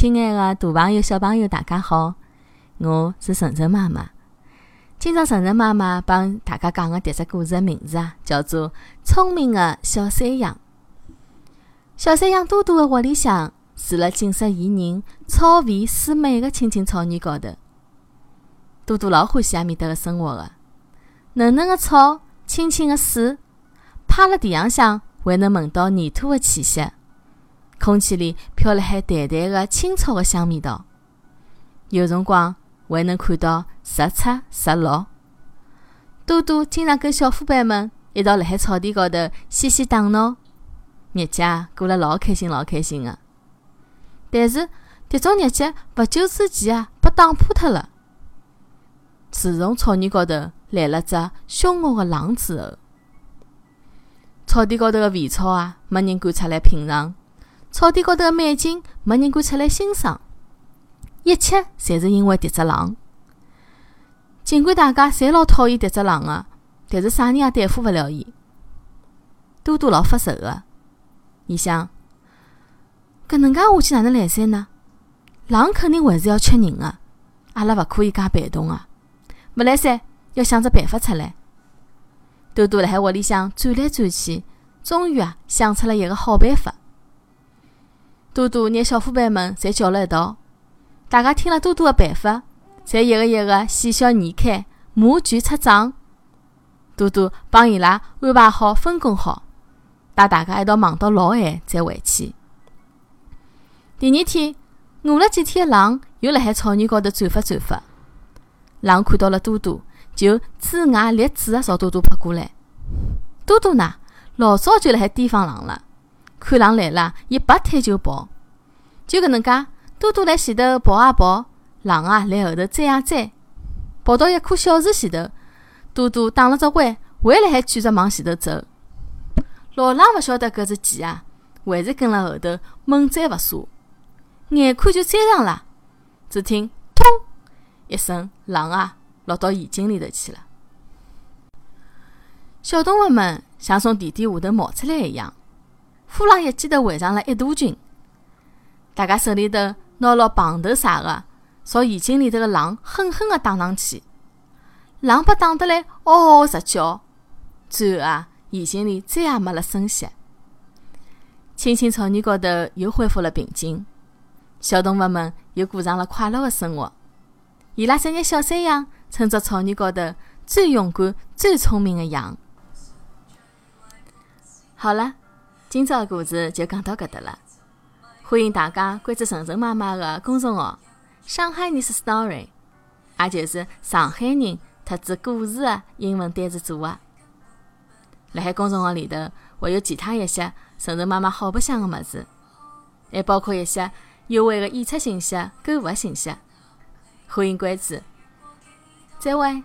亲爱的大朋友、小朋友，大家好，我是晨晨妈妈。今朝晨晨妈妈帮大家讲的迭只故事的名字啊，叫做《聪明的小山羊》。小山羊多多的窝里向住了景色宜人、草肥水美的青青草原高头。多多老欢喜埃面搭个生活的，嫩嫩的草，青青的水，趴辣地上向还能闻到泥土的气息。空气里飘了海淡淡的青草的香味道，有辰光还能看到日出日落。多多经常跟小伙伴们一道辣海草地高头嬉戏打闹，日脚过了老开心老开心的。但是，迭种日脚勿久之前啊，被打破脱了。自从草原高头来了只凶恶的狼之后，草地高头的肥草啊，没人敢出来品尝。草地高头的美景，没人敢出来欣赏，一切侪是因为迭只狼。尽管大家侪老讨厌迭只狼个，但是啥人也对付勿了伊。多多老发愁个，伊想：搿能介下去哪能来三呢？狼肯定还是要吃人个，阿拉勿可以介被动啊！勿来三，要想只办法出来。多多辣海窝里向转来转去，终于啊想出了一个好办法。多多拿小伙伴们侪叫了一道，大家听了多多的办法，侪一个一个喜笑颜开，摩拳擦掌。多多帮伊拉安排好分工好，带大家一道忙到老晚再回去。第二天，饿了几天的狼又辣海草原高头转发转发。狼看到了多多，就龇牙咧嘴的朝多多扑过来。多多呢，老早就辣海提防狼了。看狼来了，伊拔腿就跑，就搿能介，多多辣前头跑啊跑，狼啊辣后头追啊追，跑到一棵小树前头，多多打了只弯，还辣海继续往前头走。老狼勿晓得搿是几啊，还是跟辣后头猛追勿舍，眼看就追上了，只听“通”一声，狼啊落到眼睛里头去了。小动物们像从地底下头冒出来一样。呼啦一记头围上了一大群，大家手里头拿牢棒头啥个，朝眼睛里头个狼狠狠个打上去。狼被打得来嗷嗷直叫，最后啊，眼睛里再也没了声息。青青草原高头又恢复了平静，小动物们又过上了快乐的生活。伊拉这眼小山羊称作草原高头最勇敢、最聪明的羊。好了。今朝的故事就讲到搿搭了，欢迎大家关注晨晨妈妈的公众号“上海人是 story”，也就是上海人特指故事的英文单词组合。辣海公众号里头会有其他一些晨晨妈妈好白相的物事，还包括一些优惠的演出信息、购物信息，欢迎关注。再会。